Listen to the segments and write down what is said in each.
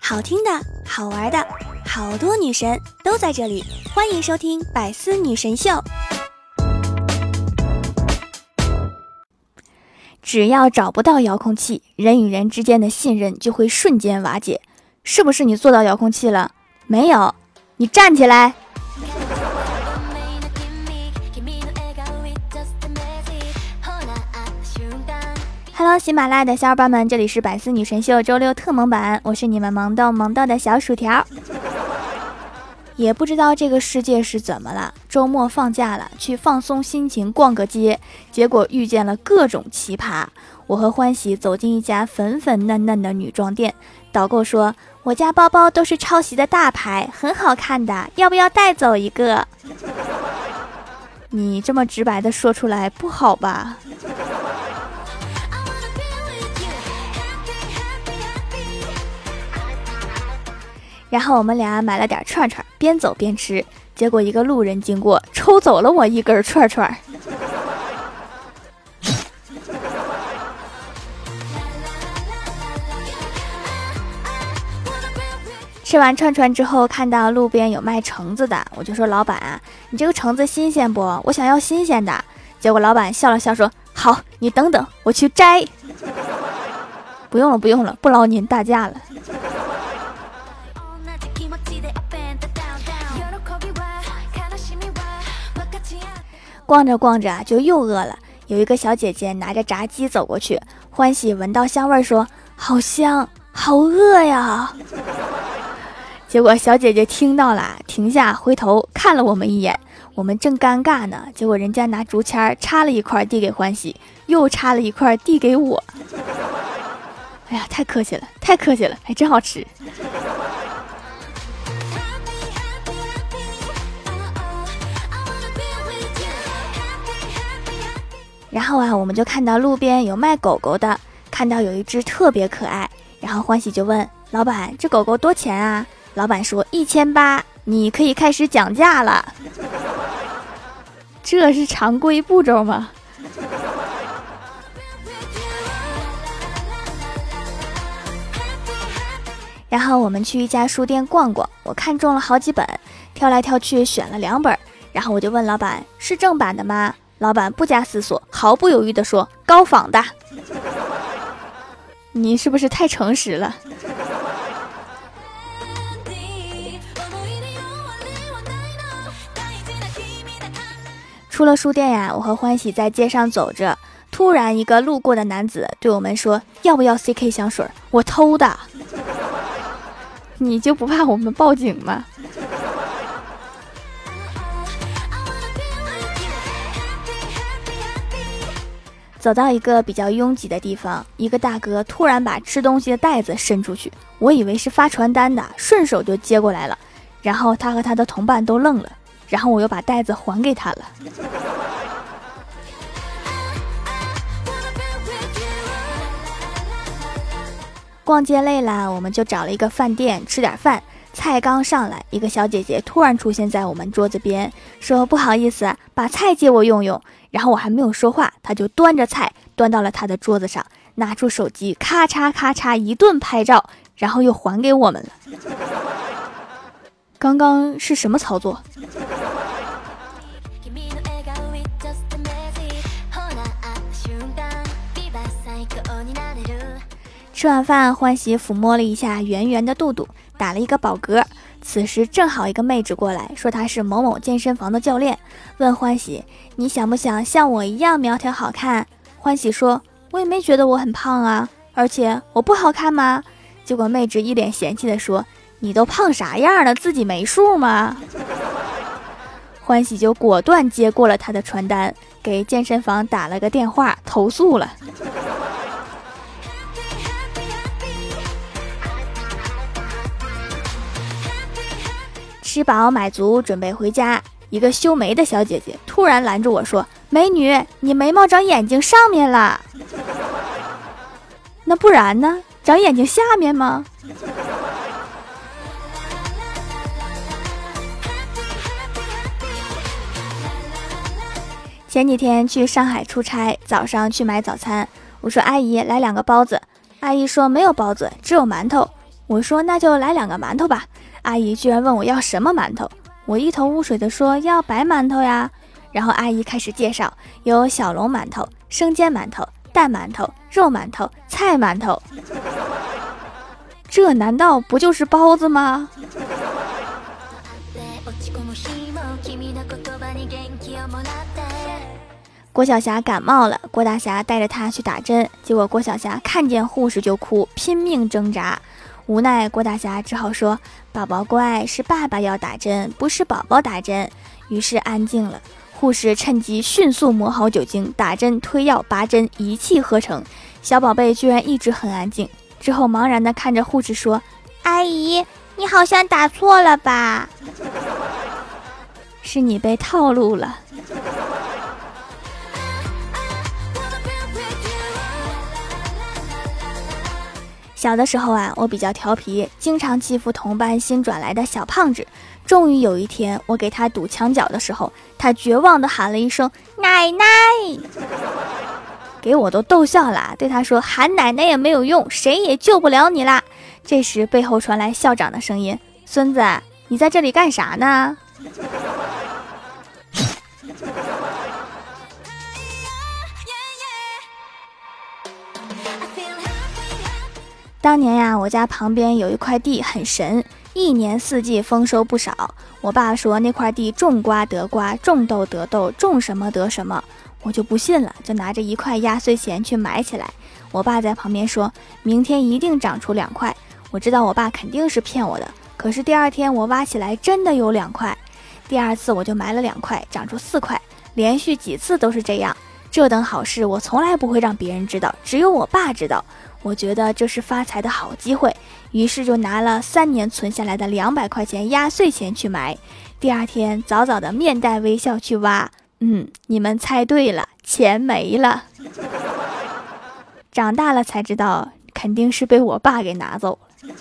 好听的，好玩的，好多女神都在这里，欢迎收听《百思女神秀》。只要找不到遥控器，人与人之间的信任就会瞬间瓦解。是不是你做到遥控器了？没有，你站起来。喜马拉雅的小伙伴们，这里是百思女神秀周六特萌版，我是你们萌豆萌豆的小薯条。也不知道这个世界是怎么了，周末放假了，去放松心情，逛个街，结果遇见了各种奇葩。我和欢喜走进一家粉粉嫩嫩的女装店，导购说：“我家包包都是抄袭的大牌，很好看的，要不要带走一个？”你这么直白的说出来不好吧？然后我们俩买了点串串，边走边吃。结果一个路人经过，抽走了我一根串串。吃完串串之后，看到路边有卖橙子的，我就说：“老板，你这个橙子新鲜不？我想要新鲜的。”结果老板笑了笑说：“好，你等等，我去摘。”不用了，不用了，不劳您大驾了。逛着逛着就又饿了，有一个小姐姐拿着炸鸡走过去，欢喜闻到香味说：“好香，好饿呀。”结果小姐姐听到了，停下回头看了我们一眼，我们正尴尬呢，结果人家拿竹签插了一块递给欢喜，又插了一块递给我。哎呀，太客气了，太客气了，还真好吃。然后啊，我们就看到路边有卖狗狗的，看到有一只特别可爱，然后欢喜就问老板：“这狗狗多钱啊？”老板说：“一千八，你可以开始讲价了。”这是常规步骤吗？然后我们去一家书店逛逛，我看中了好几本，挑来挑去选了两本，然后我就问老板：“是正版的吗？”老板不加思索，毫不犹豫地说：“高仿的。”你是不是太诚实了？出了书店呀，我和欢喜在街上走着，突然一个路过的男子对我们说：“要不要 CK 香水？我偷的。”你就不怕我们报警吗？走到一个比较拥挤的地方，一个大哥突然把吃东西的袋子伸出去，我以为是发传单的，顺手就接过来了。然后他和他的同伴都愣了，然后我又把袋子还给他了。逛街累了，我们就找了一个饭店吃点饭。菜刚上来，一个小姐姐突然出现在我们桌子边，说：“不好意思，把菜借我用用。”然后我还没有说话，她就端着菜端到了她的桌子上，拿出手机，咔嚓咔嚓一顿拍照，然后又还给我们了。刚刚是什么操作？吃完饭，欢喜抚摸了一下圆圆的肚肚，打了一个饱嗝。此时正好一个妹纸过来，说她是某某健身房的教练，问欢喜：“你想不想像我一样苗条好看？”欢喜说：“我也没觉得我很胖啊，而且我不好看吗？”结果妹纸一脸嫌弃的说：“你都胖啥样了，自己没数吗？” 欢喜就果断接过了他的传单，给健身房打了个电话投诉了。吃饱买足，准备回家。一个修眉的小姐姐突然拦住我说：“美女，你眉毛长眼睛上面了。那不然呢？长眼睛下面吗？”前几天去上海出差，早上去买早餐。我说阿姨来两个包子，阿姨说没有包子，只有馒头。我说那就来两个馒头吧。阿姨居然问我要什么馒头，我一头雾水的说要白馒头呀。然后阿姨开始介绍，有小笼馒头、生煎馒头、蛋馒头、肉馒头、菜馒头。这难道不就是包子吗？郭晓霞感冒了，郭大侠带着她去打针，结果郭晓霞看见护士就哭，拼命挣扎。无奈郭大侠只好说：“宝宝乖，是爸爸要打针，不是宝宝打针。”于是安静了。护士趁机迅速抹好酒精，打针、推药、拔针，一气呵成。小宝贝居然一直很安静。之后茫然地看着护士说：“阿姨，你好像打错了吧？是你被套路了。”小的时候啊，我比较调皮，经常欺负同班新转来的小胖子。终于有一天，我给他堵墙角的时候，他绝望地喊了一声“奶奶”，给我都逗笑了。对他说：“喊奶奶也没有用，谁也救不了你啦。”这时，背后传来校长的声音：“孙子，你在这里干啥呢？”当年呀，我家旁边有一块地很神，一年四季丰收不少。我爸说那块地种瓜得瓜，种豆得豆，种什么得什么。我就不信了，就拿着一块压岁钱去买起来。我爸在旁边说，明天一定长出两块。我知道我爸肯定是骗我的，可是第二天我挖起来真的有两块。第二次我就埋了两块，长出四块，连续几次都是这样。这等好事我从来不会让别人知道，只有我爸知道。我觉得这是发财的好机会，于是就拿了三年存下来的两百块钱压岁钱去埋。第二天早早的面带微笑去挖，嗯，你们猜对了，钱没了。长大了才知道，肯定是被我爸给拿走了。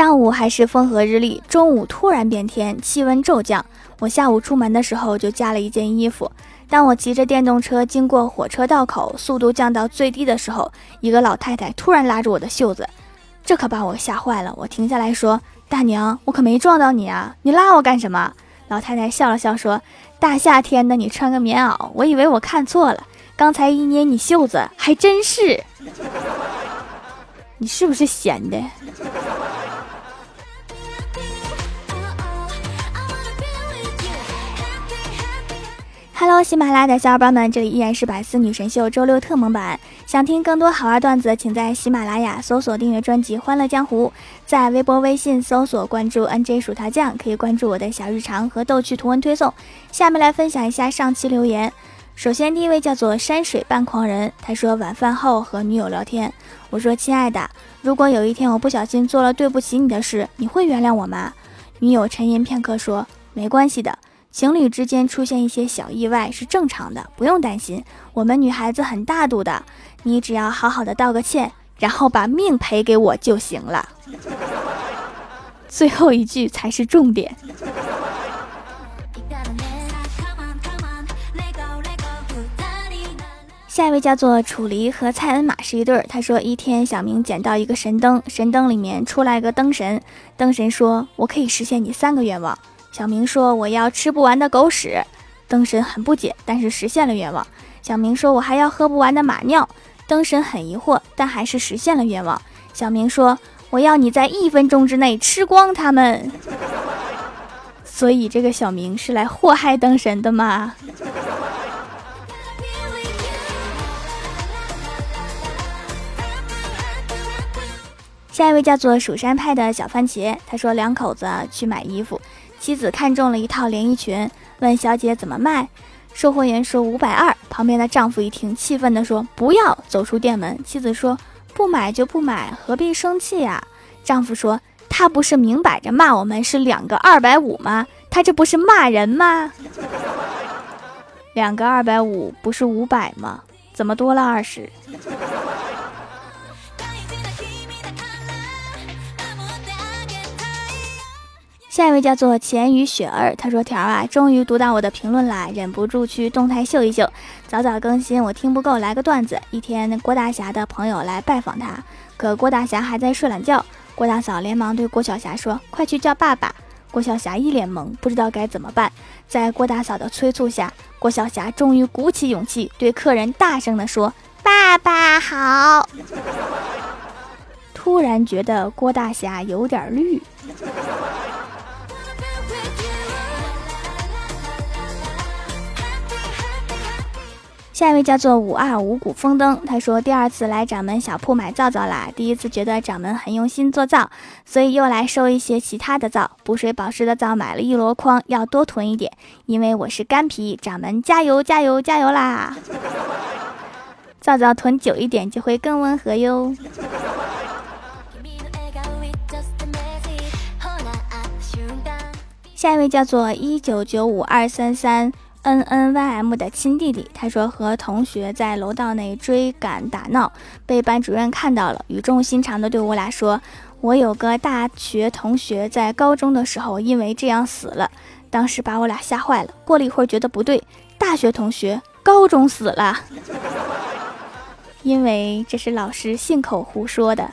上午还是风和日丽，中午突然变天，气温骤降。我下午出门的时候就加了一件衣服。当我骑着电动车经过火车道口，速度降到最低的时候，一个老太太突然拉住我的袖子，这可把我吓坏了。我停下来说：“大娘，我可没撞到你啊，你拉我干什么？”老太太笑了笑说：“大夏天的，你穿个棉袄，我以为我看错了。刚才一捏你袖子，还真是。你是不是闲的？” Hello，喜马拉雅的小伙伴们，这里依然是百思女神秀周六特蒙版。想听更多好玩段子，请在喜马拉雅搜索订阅专辑《欢乐江湖》，在微博、微信搜索关注 NJ 薯条酱，可以关注我的小日常和逗趣图文推送。下面来分享一下上期留言。首先，第一位叫做山水半狂人，他说晚饭后和女友聊天，我说亲爱的，如果有一天我不小心做了对不起你的事，你会原谅我吗？女友沉吟片刻说没关系的。情侣之间出现一些小意外是正常的，不用担心。我们女孩子很大度的，你只要好好的道个歉，然后把命赔给我就行了。最后一句才是重点。下一位叫做楚离和蔡恩玛是一对儿。他说，一天小明捡到一个神灯，神灯里面出来个灯神，灯神说：“我可以实现你三个愿望。”小明说：“我要吃不完的狗屎。”灯神很不解，但是实现了愿望。小明说：“我还要喝不完的马尿。”灯神很疑惑，但还是实现了愿望。小明说：“我要你在一分钟之内吃光它们。”所以这个小明是来祸害灯神的吗？下一位叫做蜀山派的小番茄，他说两口子去买衣服。妻子看中了一套连衣裙，问小姐怎么卖，售货员说五百二。旁边的丈夫一听，气愤地说不要，走出店门。妻子说不买就不买，何必生气呀？丈夫说他不是明摆着骂我们是两个二百五吗？他这不是骂人吗？两个二百五不是五百吗？怎么多了二十？下一位叫做钱雨雪儿，他说：“条啊，终于读到我的评论啦，忍不住去动态秀一秀，早早更新，我听不够，来个段子。一天，郭大侠的朋友来拜访他，可郭大侠还在睡懒觉，郭大嫂连忙对郭晓霞说：‘快去叫爸爸。’郭晓霞一脸懵，不知道该怎么办。在郭大嫂的催促下，郭晓霞终于鼓起勇气，对客人大声地说：‘爸爸好。’突然觉得郭大侠有点绿。”下一位叫做五二五谷丰登，他说第二次来掌门小铺买皂皂啦，第一次觉得掌门很用心做皂，所以又来收一些其他的皂，补水保湿的皂买了一箩筐，要多囤一点，因为我是干皮，掌门加油加油加油啦！皂皂囤久一点就会更温和哟。下一位叫做一九九五二三三。N N Y M 的亲弟弟，他说和同学在楼道内追赶打闹，被班主任看到了，语重心长的对我俩说：“我有个大学同学在高中的时候因为这样死了。”当时把我俩吓坏了。过了一会儿觉得不对，大学同学高中死了，因为这是老师信口胡说的。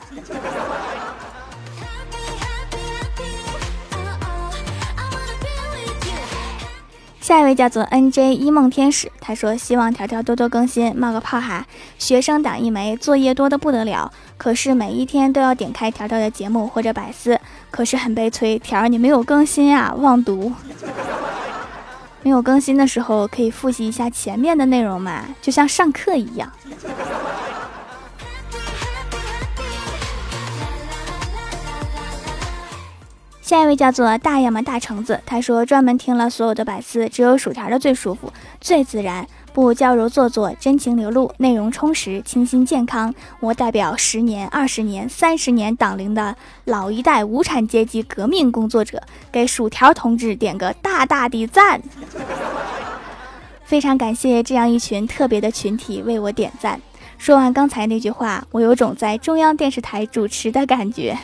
下一位叫做 N J 一梦天使，他说希望条条多多更新，冒个泡哈。学生党一枚，作业多的不得了，可是每一天都要点开条条的节目或者百思，可是很悲催，条儿你没有更新啊，忘读。没有更新的时候可以复习一下前面的内容嘛，就像上课一样。下一位叫做大爷们大橙子，他说专门听了所有的百思，只有薯条的最舒服、最自然，不娇柔做作，真情流露，内容充实，清新健康。我代表十年、二十年、三十年党龄的老一代无产阶级革命工作者，给薯条同志点个大大的赞。非常感谢这样一群特别的群体为我点赞。说完刚才那句话，我有种在中央电视台主持的感觉。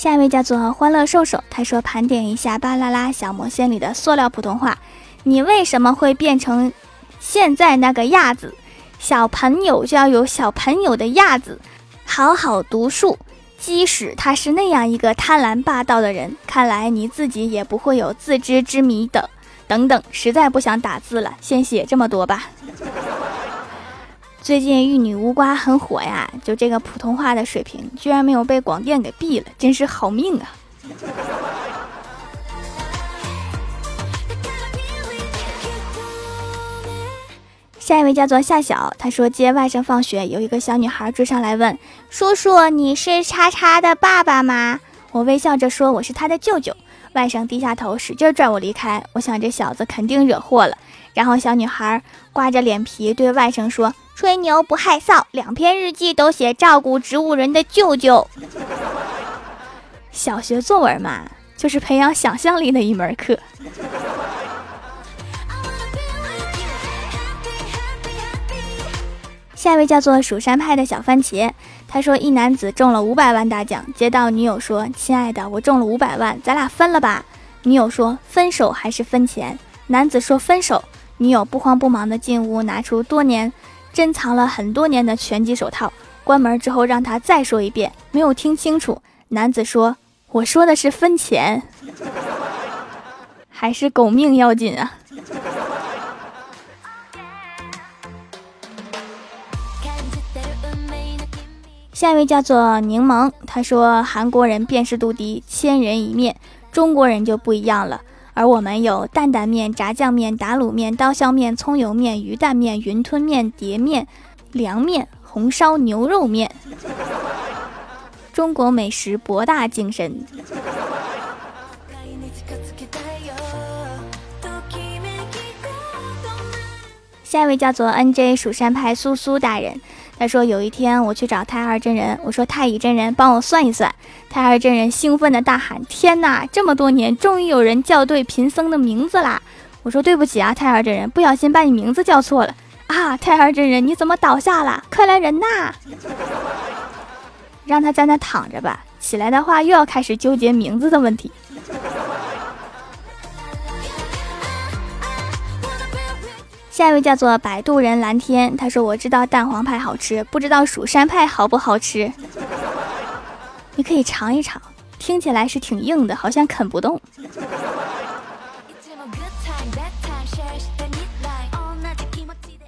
下一位叫做欢乐兽手，他说盘点一下《巴啦啦小魔仙》里的塑料普通话，你为什么会变成现在那个样子？小朋友就要有小朋友的样子，好好读书。即使他是那样一个贪婪霸道的人，看来你自己也不会有自知之明的。等等，实在不想打字了，先写这么多吧。最近玉女无瓜很火呀，就这个普通话的水平，居然没有被广电给毙了，真是好命啊！下一位叫做夏晓，他说接外甥放学，有一个小女孩追上来问：“叔叔，你是叉叉的爸爸吗？”我微笑着说：“我是他的舅舅。”外甥低下头，使劲拽我离开。我想这小子肯定惹祸了。然后小女孩刮着脸皮对外甥说。吹牛不害臊，两篇日记都写照顾植物人的舅舅。小学作文嘛，就是培养想象力的一门课。下一位叫做蜀山派的小番茄，他说一男子中了五百万大奖，接到女友说：“亲爱的，我中了五百万，咱俩分了吧。”女友说：“分手还是分钱？”男子说：“分手。”女友不慌不忙的进屋，拿出多年。珍藏了很多年的拳击手套，关门之后让他再说一遍，没有听清楚。男子说：“我说的是分钱，还是狗命要紧啊？”下一位叫做柠檬，他说：“韩国人辨识度低，千人一面，中国人就不一样了。”而我们有担担面、炸酱面、打卤面、刀削面、葱油面、鱼蛋面、云吞面、碟面、凉面、红烧牛肉面。中国美食博大精深。下一位叫做 N J 蜀山派苏苏大人。他说：“有一天我去找太二真人，我说太乙真人帮我算一算。太二真人兴奋的大喊：天哪！这么多年，终于有人叫对贫僧的名字啦！我说对不起啊，太二真人，不小心把你名字叫错了。啊，太二真人，你怎么倒下了？快来人呐！让他在那躺着吧，起来的话又要开始纠结名字的问题。下一位叫做摆渡人蓝天，他说：“我知道蛋黄派好吃，不知道蜀山派好不好吃。你可以尝一尝，听起来是挺硬的，好像啃不动。”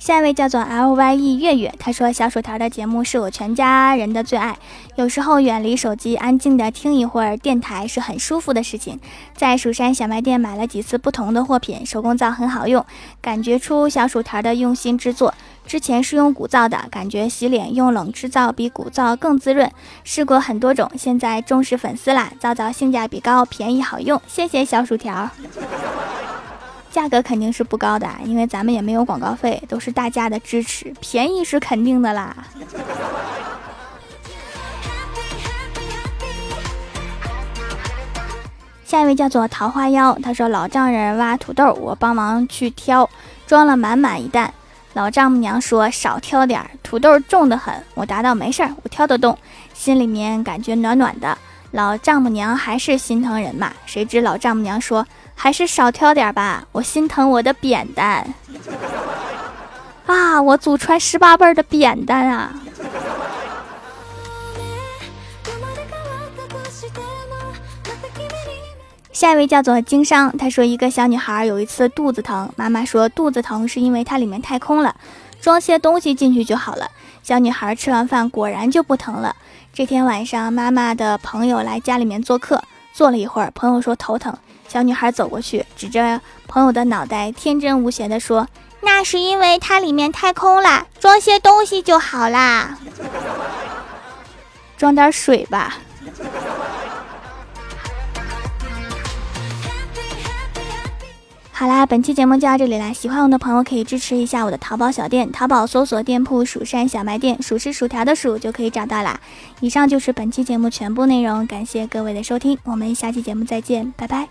下一位叫做 L Y E 月月，他说小薯条的节目是我全家人的最爱，有时候远离手机，安静的听一会儿电台是很舒服的事情。在蜀山小卖店买了几次不同的货品，手工皂很好用，感觉出小薯条的用心制作。之前是用古皂的，感觉洗脸用冷制皂比古皂更滋润。试过很多种，现在忠实粉丝啦，皂皂性价比高，便宜好用，谢谢小薯条。价格肯定是不高的，因为咱们也没有广告费，都是大家的支持，便宜是肯定的啦。下一位叫做桃花妖，他说老丈人挖土豆，我帮忙去挑，装了满满一担。老丈母娘说少挑点，土豆重得很。我答道没事儿，我挑得动，心里面感觉暖暖的。老丈母娘还是心疼人嘛，谁知老丈母娘说。还是少挑点吧，我心疼我的扁担啊！我祖传十八辈的扁担啊！下一位叫做经商，他说一个小女孩有一次肚子疼，妈妈说肚子疼是因为它里面太空了，装些东西进去就好了。小女孩吃完饭果然就不疼了。这天晚上，妈妈的朋友来家里面做客，坐了一会儿，朋友说头疼。小女孩走过去，指着朋友的脑袋，天真无邪地说：“那是因为它里面太空了，装些东西就好啦，装点水吧。”好啦，本期节目就到这里啦！喜欢我的朋友可以支持一下我的淘宝小店，淘宝搜索店铺“蜀山小卖店”，数是薯条的数就可以找到啦。以上就是本期节目全部内容，感谢各位的收听，我们下期节目再见，拜拜。